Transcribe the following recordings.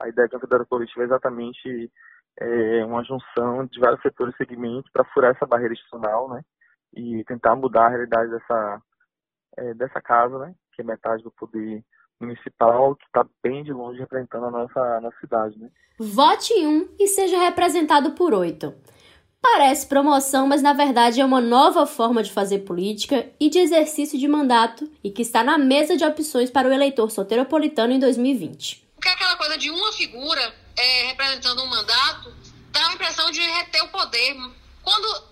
a ideia de uma candidatura coletiva é exatamente é, uma junção de vários setores e segmentos para furar essa barreira institucional, né? E tentar mudar a realidade dessa, é, dessa casa, né? Que é metade do poder municipal, que está bem de longe representando a nossa, a nossa cidade, né? Vote em um e seja representado por oito. Parece promoção, mas na verdade é uma nova forma de fazer política e de exercício de mandato e que está na mesa de opções para o eleitor soteropolitano em 2020. Porque aquela coisa de uma figura é, representando um mandato dá a impressão de reter o poder. Quando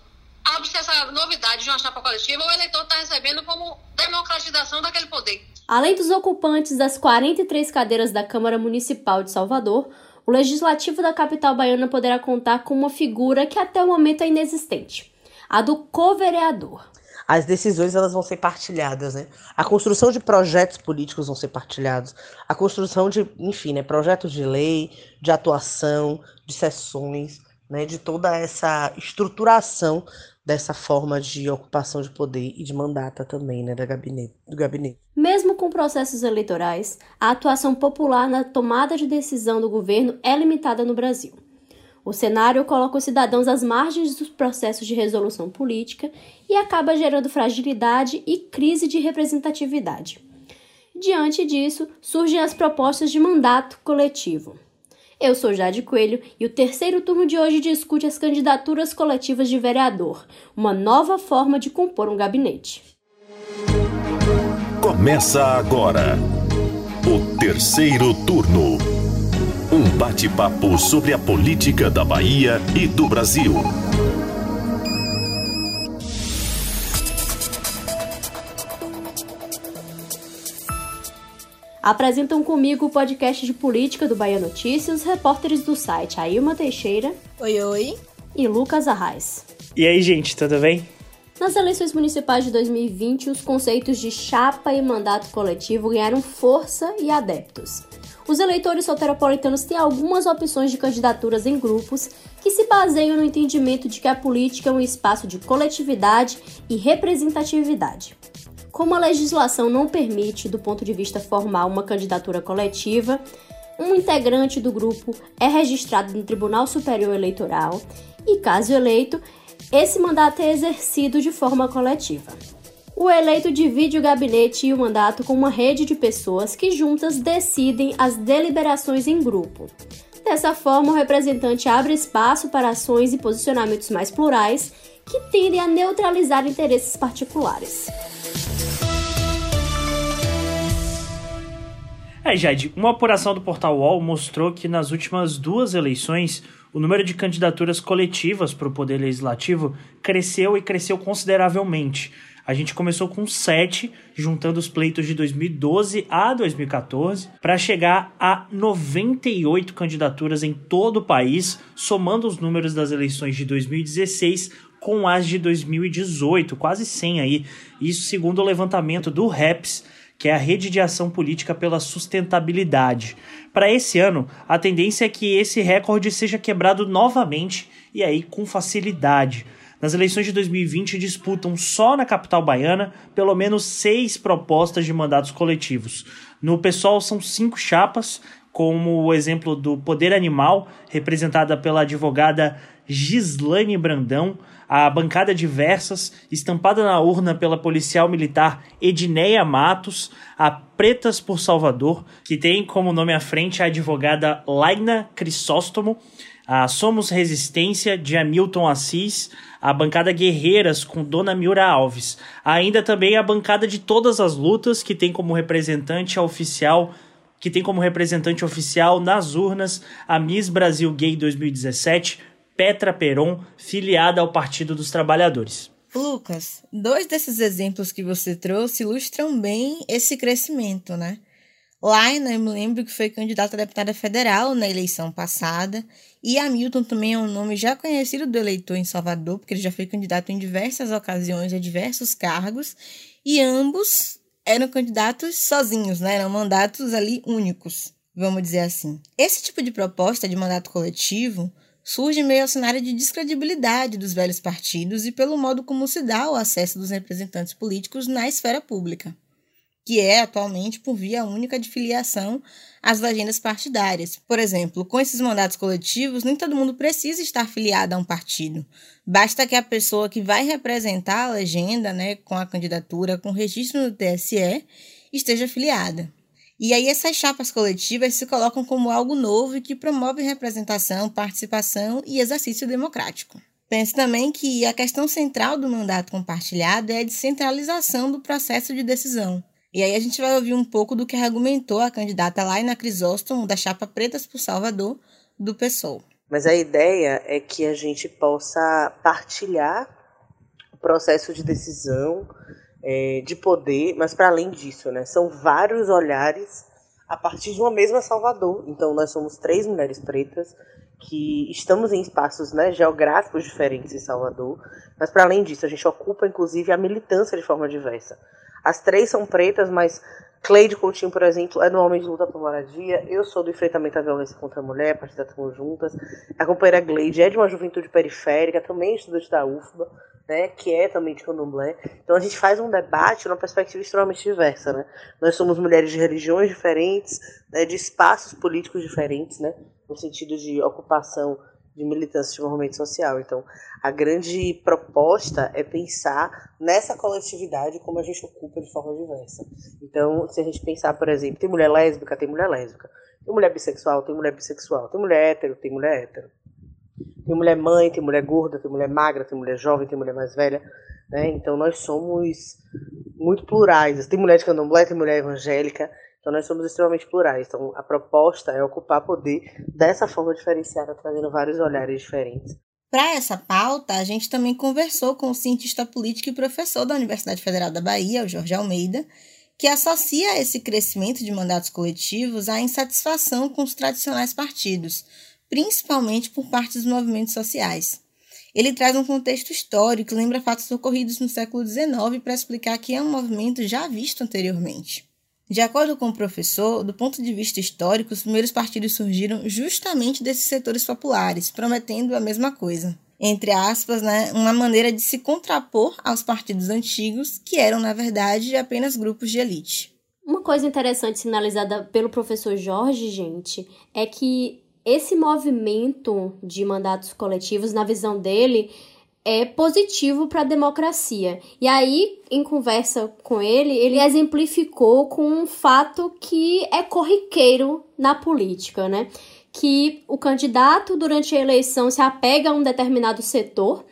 abre-se essa novidade de uma chapa coletiva, o eleitor está recebendo como democratização daquele poder. Além dos ocupantes das 43 cadeiras da Câmara Municipal de Salvador, o legislativo da capital baiana poderá contar com uma figura que até o momento é inexistente, a do co-vereador. As decisões elas vão ser partilhadas, né? A construção de projetos políticos vão ser partilhados, a construção de, enfim, né, projetos de lei, de atuação, de sessões, né, de toda essa estruturação dessa forma de ocupação de poder e de mandata também, né, da gabinete, do gabinete. Mesmo com processos eleitorais, a atuação popular na tomada de decisão do governo é limitada no Brasil. O cenário coloca os cidadãos às margens dos processos de resolução política e acaba gerando fragilidade e crise de representatividade. Diante disso, surgem as propostas de mandato coletivo. Eu sou Jade Coelho e o terceiro turno de hoje discute as candidaturas coletivas de vereador, uma nova forma de compor um gabinete. Começa agora o terceiro turno. Um bate-papo sobre a política da Bahia e do Brasil. Apresentam comigo o podcast de política do Bahia Notícias, os repórteres do site Ailma Teixeira. Oi, oi. E Lucas Arraes. E aí, gente, tudo bem? Nas eleições municipais de 2020, os conceitos de chapa e mandato coletivo ganharam força e adeptos. Os eleitores soteropolitanos têm algumas opções de candidaturas em grupos que se baseiam no entendimento de que a política é um espaço de coletividade e representatividade. Como a legislação não permite, do ponto de vista formal, uma candidatura coletiva, um integrante do grupo é registrado no Tribunal Superior Eleitoral e, caso eleito, esse mandato é exercido de forma coletiva. O eleito divide o gabinete e o mandato com uma rede de pessoas que juntas decidem as deliberações em grupo. Dessa forma, o representante abre espaço para ações e posicionamentos mais plurais que tendem a neutralizar interesses particulares. É, Jade, uma apuração do portal UOL mostrou que nas últimas duas eleições o número de candidaturas coletivas para o Poder Legislativo cresceu e cresceu consideravelmente. A gente começou com sete, juntando os pleitos de 2012 a 2014, para chegar a 98 candidaturas em todo o país, somando os números das eleições de 2016 com as de 2018, quase 100 aí. Isso segundo o levantamento do REPS, que é a Rede de Ação Política pela Sustentabilidade. Para esse ano, a tendência é que esse recorde seja quebrado novamente e aí com facilidade. Nas eleições de 2020 disputam só na capital baiana pelo menos seis propostas de mandatos coletivos. No PSOL são cinco chapas, como o exemplo do Poder Animal, representada pela advogada Gislane Brandão, a bancada diversas, estampada na urna pela policial militar Edneia Matos, a Pretas por Salvador, que tem como nome à frente a advogada Laina Crisóstomo, a Somos Resistência de Hamilton Assis, a bancada Guerreiras com Dona Miura Alves, ainda também a bancada de Todas as Lutas, que tem como representante oficial que tem como representante oficial nas urnas a Miss Brasil Gay 2017, Petra Peron, filiada ao Partido dos Trabalhadores. Lucas, dois desses exemplos que você trouxe ilustram bem esse crescimento, né? Laina, eu me lembro que foi candidata a deputada federal na eleição passada, e Hamilton também é um nome já conhecido do eleitor em Salvador, porque ele já foi candidato em diversas ocasiões a diversos cargos, e ambos eram candidatos sozinhos, né? Eram mandatos ali únicos, vamos dizer assim. Esse tipo de proposta de mandato coletivo surge meio ao cenário de descredibilidade dos velhos partidos e pelo modo como se dá o acesso dos representantes políticos na esfera pública, que é atualmente por via única de filiação às legendas partidárias. Por exemplo, com esses mandatos coletivos, nem todo mundo precisa estar filiado a um partido. Basta que a pessoa que vai representar a legenda, né, com a candidatura, com registro no TSE, esteja filiada. E aí essas chapas coletivas se colocam como algo novo e que promove representação, participação e exercício democrático. Pense também que a questão central do mandato compartilhado é a descentralização do processo de decisão. E aí a gente vai ouvir um pouco do que argumentou a candidata Laina Crisóstomo, da chapa Pretas por Salvador, do PSOL. Mas a ideia é que a gente possa partilhar o processo de decisão, é, de poder, mas para além disso, né, são vários olhares a partir de uma mesma Salvador. Então nós somos três mulheres pretas que estamos em espaços né, geográficos diferentes em Salvador, mas para além disso a gente ocupa inclusive a militância de forma diversa. As três são pretas, mas Cleide Coutinho, por exemplo, é do Homem de Luta por Moradia. Eu sou do enfrentamento à violência contra a mulher, a partir das conjuntas. A companheira Gleide é de uma juventude periférica, também estudante da UFBA, né, que é também de candomblé. Então a gente faz um debate numa perspectiva extremamente diversa. Né? Nós somos mulheres de religiões diferentes, né, de espaços políticos diferentes, né, no sentido de ocupação de militância de movimento social. Então, a grande proposta é pensar nessa coletividade como a gente ocupa de forma diversa. Então, se a gente pensar, por exemplo, tem mulher lésbica, tem mulher lésbica. Tem mulher bissexual, tem mulher bissexual. Tem mulher hétero, tem mulher hétero. Tem mulher mãe, tem mulher gorda, tem mulher magra, tem mulher jovem, tem mulher mais velha. Né? Então, nós somos muito plurais. Tem mulher de candomblé, tem mulher evangélica. Então nós somos extremamente plurais. Então a proposta é ocupar poder dessa forma diferenciada, trazendo vários olhares diferentes. Para essa pauta, a gente também conversou com o cientista político e professor da Universidade Federal da Bahia, o Jorge Almeida, que associa esse crescimento de mandatos coletivos à insatisfação com os tradicionais partidos, principalmente por parte dos movimentos sociais. Ele traz um contexto histórico, lembra fatos ocorridos no século XIX para explicar que é um movimento já visto anteriormente. De acordo com o professor, do ponto de vista histórico, os primeiros partidos surgiram justamente desses setores populares, prometendo a mesma coisa. Entre aspas, né, uma maneira de se contrapor aos partidos antigos, que eram, na verdade, apenas grupos de elite. Uma coisa interessante sinalizada pelo professor Jorge, gente, é que esse movimento de mandatos coletivos, na visão dele, é positivo para a democracia. E aí, em conversa com ele, ele exemplificou com um fato que é corriqueiro na política, né? Que o candidato, durante a eleição, se apega a um determinado setor,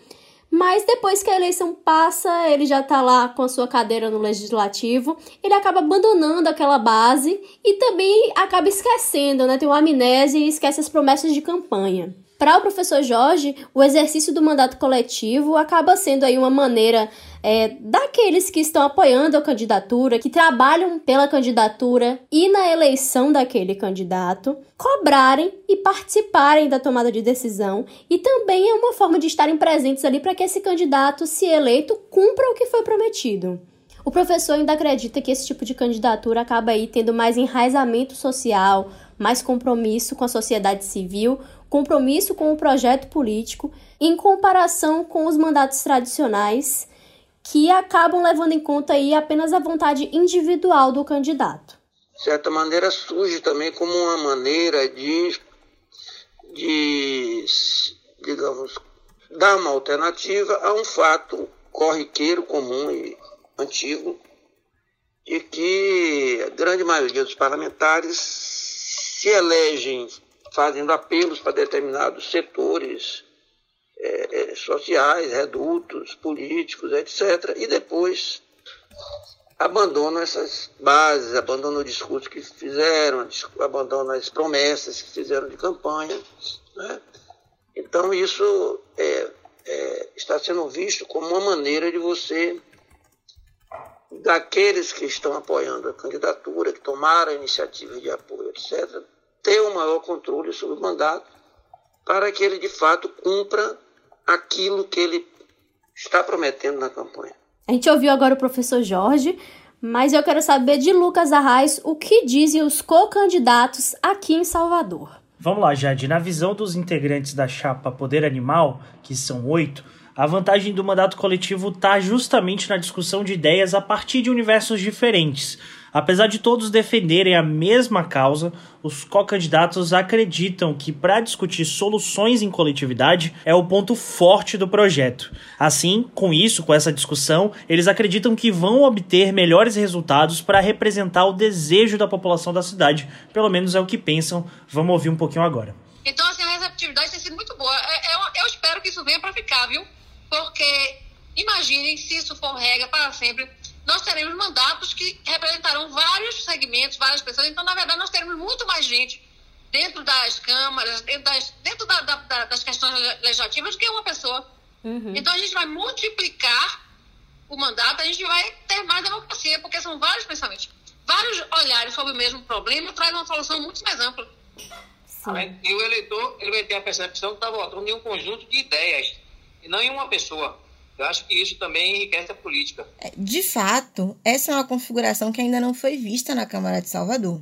mas depois que a eleição passa, ele já está lá com a sua cadeira no legislativo, ele acaba abandonando aquela base e também acaba esquecendo, né? Tem uma amnésia e esquece as promessas de campanha. Para o professor Jorge, o exercício do mandato coletivo acaba sendo aí uma maneira é, daqueles que estão apoiando a candidatura, que trabalham pela candidatura e na eleição daquele candidato, cobrarem e participarem da tomada de decisão e também é uma forma de estarem presentes ali para que esse candidato, se eleito, cumpra o que foi prometido. O professor ainda acredita que esse tipo de candidatura acaba aí tendo mais enraizamento social, mais compromisso com a sociedade civil, compromisso com o projeto político, em comparação com os mandatos tradicionais, que acabam levando em conta aí apenas a vontade individual do candidato. De certa maneira, surge também como uma maneira de, de digamos, dar uma alternativa a um fato corriqueiro, comum e antigo, de que a grande maioria dos parlamentares se elegem fazendo apelos para determinados setores é, é, sociais, redutos, políticos, etc. E depois abandonam essas bases, abandonam o discurso que fizeram, abandonam as promessas que fizeram de campanha. Né? Então isso é, é, está sendo visto como uma maneira de você, daqueles que estão apoiando a candidatura, que tomaram a iniciativa de apoio, etc., ter um maior controle sobre o mandato para que ele de fato cumpra aquilo que ele está prometendo na campanha. A gente ouviu agora o professor Jorge, mas eu quero saber de Lucas Arraes o que dizem os co-candidatos aqui em Salvador. Vamos lá, Jade. Na visão dos integrantes da chapa Poder Animal, que são oito, a vantagem do mandato coletivo está justamente na discussão de ideias a partir de universos diferentes. Apesar de todos defenderem a mesma causa, os co-candidatos acreditam que para discutir soluções em coletividade é o ponto forte do projeto. Assim, com isso, com essa discussão, eles acreditam que vão obter melhores resultados para representar o desejo da população da cidade. Pelo menos é o que pensam. Vamos ouvir um pouquinho agora. Então, assim, a receptividade tem sido muito boa. Eu, eu, eu espero que isso venha para ficar, viu? Porque imaginem se isso for regra para sempre nós teremos mandatos que representarão vários segmentos, várias pessoas. Então, na verdade, nós teremos muito mais gente dentro das câmaras, dentro das, dentro da, da, das questões legislativas do que uma pessoa. Uhum. Então, a gente vai multiplicar o mandato, a gente vai ter mais democracia, porque são vários pensamentos. Vários olhares sobre o mesmo problema traz uma solução muito mais ampla. Sim. E o eleitor ele vai ter a percepção que está votando em um conjunto de ideias, e não em uma pessoa. Eu acho que isso também enriquece a política. É, de fato, essa é uma configuração que ainda não foi vista na Câmara de Salvador.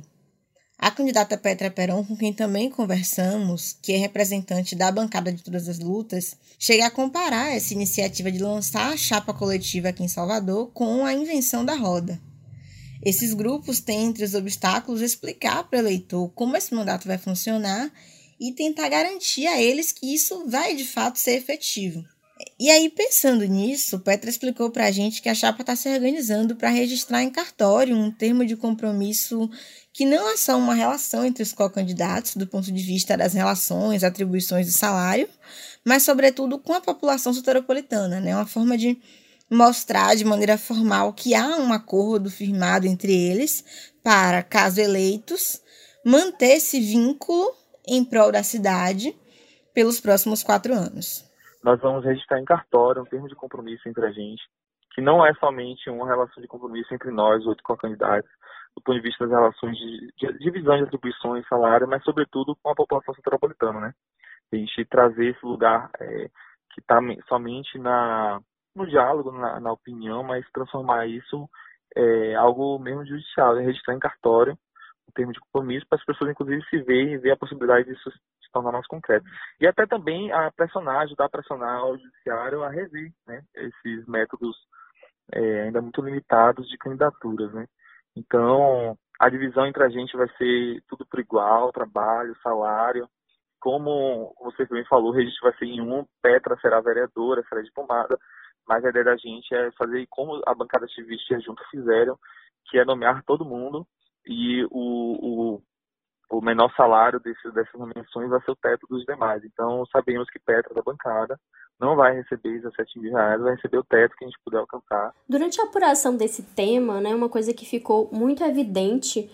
A candidata Petra Peron, com quem também conversamos, que é representante da bancada de todas as lutas, chega a comparar essa iniciativa de lançar a chapa coletiva aqui em Salvador com a invenção da roda. Esses grupos têm entre os obstáculos explicar para o eleitor como esse mandato vai funcionar e tentar garantir a eles que isso vai de fato ser efetivo. E aí, pensando nisso, Petra explicou para a gente que a chapa está se organizando para registrar em cartório um termo de compromisso que não é só uma relação entre os co-candidatos, do ponto de vista das relações, atribuições e salário, mas, sobretudo, com a população soteropolitana, né? uma forma de mostrar de maneira formal que há um acordo firmado entre eles para, caso eleitos, manter esse vínculo em prol da cidade pelos próximos quatro anos nós vamos registrar em cartório um termo de compromisso entre a gente, que não é somente uma relação de compromisso entre nós, oito co-candidatos, do ponto de vista das relações de, divisão de atribuições, salário, mas sobretudo com a população metropolitana, né? A gente trazer esse lugar é, que está somente na, no diálogo, na, na, opinião, mas transformar isso é, algo mesmo judicial, né? registrar em cartório um termo de compromisso para as pessoas, inclusive, se verem e ver a possibilidade disso tornar mais. E até também a pressionar, ajudar a pressionar o judiciário a rever né, esses métodos é, ainda muito limitados de candidaturas. Né? Então, a divisão entre a gente vai ser tudo por igual, trabalho, salário. Como você também falou, o registro vai ser em um, Petra será vereadora, será diplomada, mas a ideia da gente é fazer como a bancada ativista junto fizeram, que é nomear todo mundo e o, o o menor salário desse, dessas nomeações vai ser o teto dos demais. Então, sabemos que Petra da bancada não vai receber 17 mil reais, vai receber o teto que a gente puder alcançar. Durante a apuração desse tema, né, uma coisa que ficou muito evidente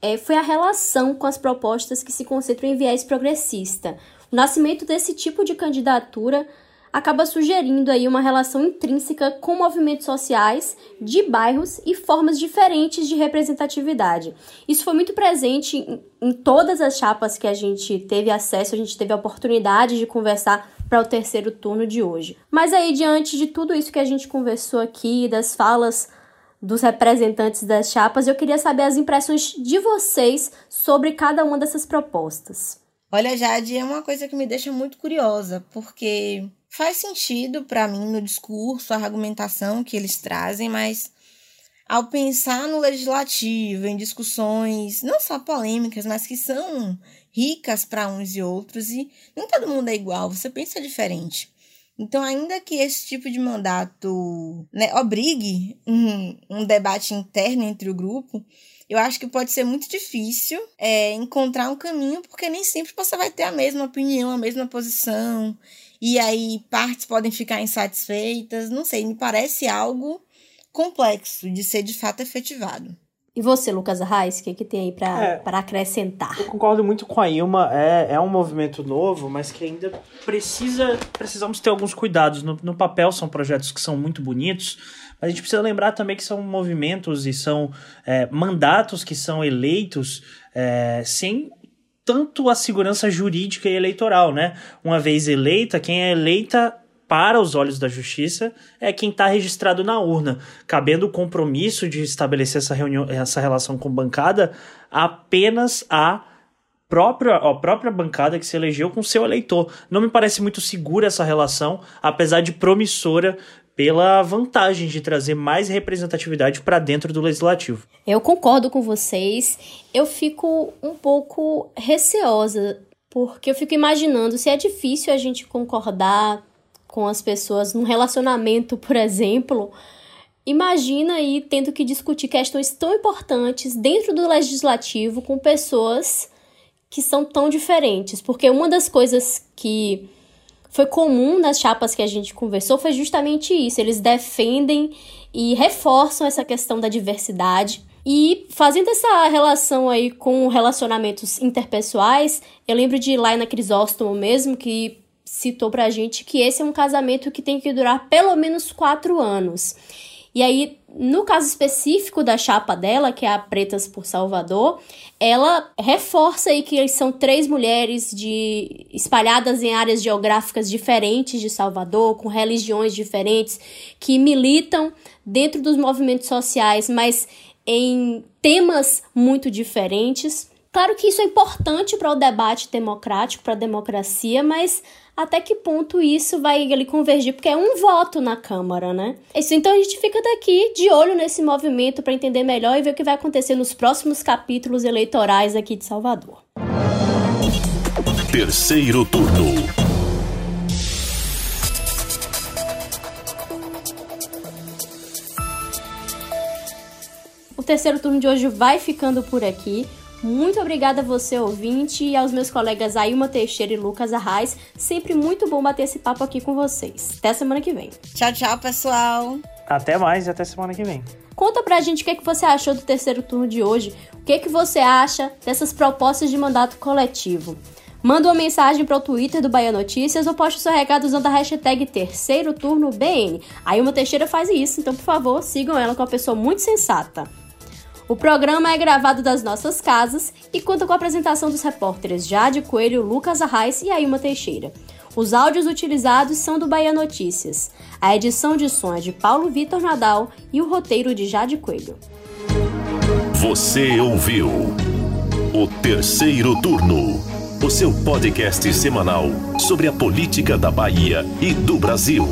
é, foi a relação com as propostas que se concentram em viés progressista. O nascimento desse tipo de candidatura acaba sugerindo aí uma relação intrínseca com movimentos sociais de bairros e formas diferentes de representatividade. Isso foi muito presente em, todas as chapas que a gente teve acesso, a gente teve a oportunidade de conversar para o terceiro turno de hoje. Mas aí, diante de tudo isso que a gente conversou aqui, das falas dos representantes das chapas, eu queria saber as impressões de vocês sobre cada uma dessas propostas. Olha, Jade, é uma coisa que me deixa muito curiosa, porque faz sentido para mim no discurso, a argumentação que eles trazem, mas ao pensar no legislativo, em discussões não só polêmicas, mas que são ricas para uns e outros, e nem todo mundo é igual, você pensa diferente. Então, ainda que esse tipo de mandato né, obrigue um, um debate interno entre o grupo, eu acho que pode ser muito difícil é, encontrar um caminho, porque nem sempre você vai ter a mesma opinião, a mesma posição e aí partes podem ficar insatisfeitas. Não sei, me parece algo complexo de ser de fato efetivado. E você, Lucas Arraes, o que, que tem aí para é, acrescentar? Eu concordo muito com a Ilma, é, é um movimento novo, mas que ainda precisa precisamos ter alguns cuidados. No, no papel são projetos que são muito bonitos, mas a gente precisa lembrar também que são movimentos e são é, mandatos que são eleitos é, sem tanto a segurança jurídica e eleitoral, né? Uma vez eleita, quem é eleita para os olhos da justiça é quem está registrado na urna, cabendo o compromisso de estabelecer essa, reunião, essa relação com bancada apenas a própria, a própria bancada que se elegeu com seu eleitor. Não me parece muito segura essa relação, apesar de promissora pela vantagem de trazer mais representatividade para dentro do legislativo. Eu concordo com vocês. Eu fico um pouco receosa, porque eu fico imaginando se é difícil a gente concordar com as pessoas num relacionamento, por exemplo. Imagina aí tendo que discutir questões tão importantes dentro do legislativo com pessoas que são tão diferentes, porque uma das coisas que foi comum nas chapas que a gente conversou foi justamente isso. Eles defendem e reforçam essa questão da diversidade. E fazendo essa relação aí com relacionamentos interpessoais, eu lembro de Laina Crisóstomo mesmo, que citou pra gente que esse é um casamento que tem que durar pelo menos quatro anos. E aí, no caso específico da chapa dela, que é a Pretas por Salvador, ela reforça aí que são três mulheres de espalhadas em áreas geográficas diferentes de Salvador, com religiões diferentes, que militam dentro dos movimentos sociais, mas em temas muito diferentes. Claro que isso é importante para o debate democrático, para a democracia, mas até que ponto isso vai ali convergir, porque é um voto na Câmara, né? Isso, então a gente fica daqui de olho nesse movimento para entender melhor e ver o que vai acontecer nos próximos capítulos eleitorais aqui de Salvador. Terceiro turno. O terceiro turno de hoje vai ficando por aqui. Muito obrigada a você, ouvinte, e aos meus colegas Ailma Teixeira e Lucas Arraes. Sempre muito bom bater esse papo aqui com vocês. Até semana que vem. Tchau, tchau, pessoal. Até mais e até semana que vem. Conta pra gente o que, é que você achou do terceiro turno de hoje. O que, é que você acha dessas propostas de mandato coletivo. Manda uma mensagem para o Twitter do Bahia Notícias ou poste seu recado usando a hashtag Terceiro Turno BN. A Ilma Teixeira faz isso, então por favor sigam ela com uma pessoa muito sensata. O programa é gravado das nossas casas e conta com a apresentação dos repórteres Jade Coelho, Lucas Arraes e Ailma Teixeira. Os áudios utilizados são do Bahia Notícias. A edição de som é de Paulo Vitor Nadal e o roteiro de Jade Coelho. Você ouviu o terceiro turno, o seu podcast semanal sobre a política da Bahia e do Brasil.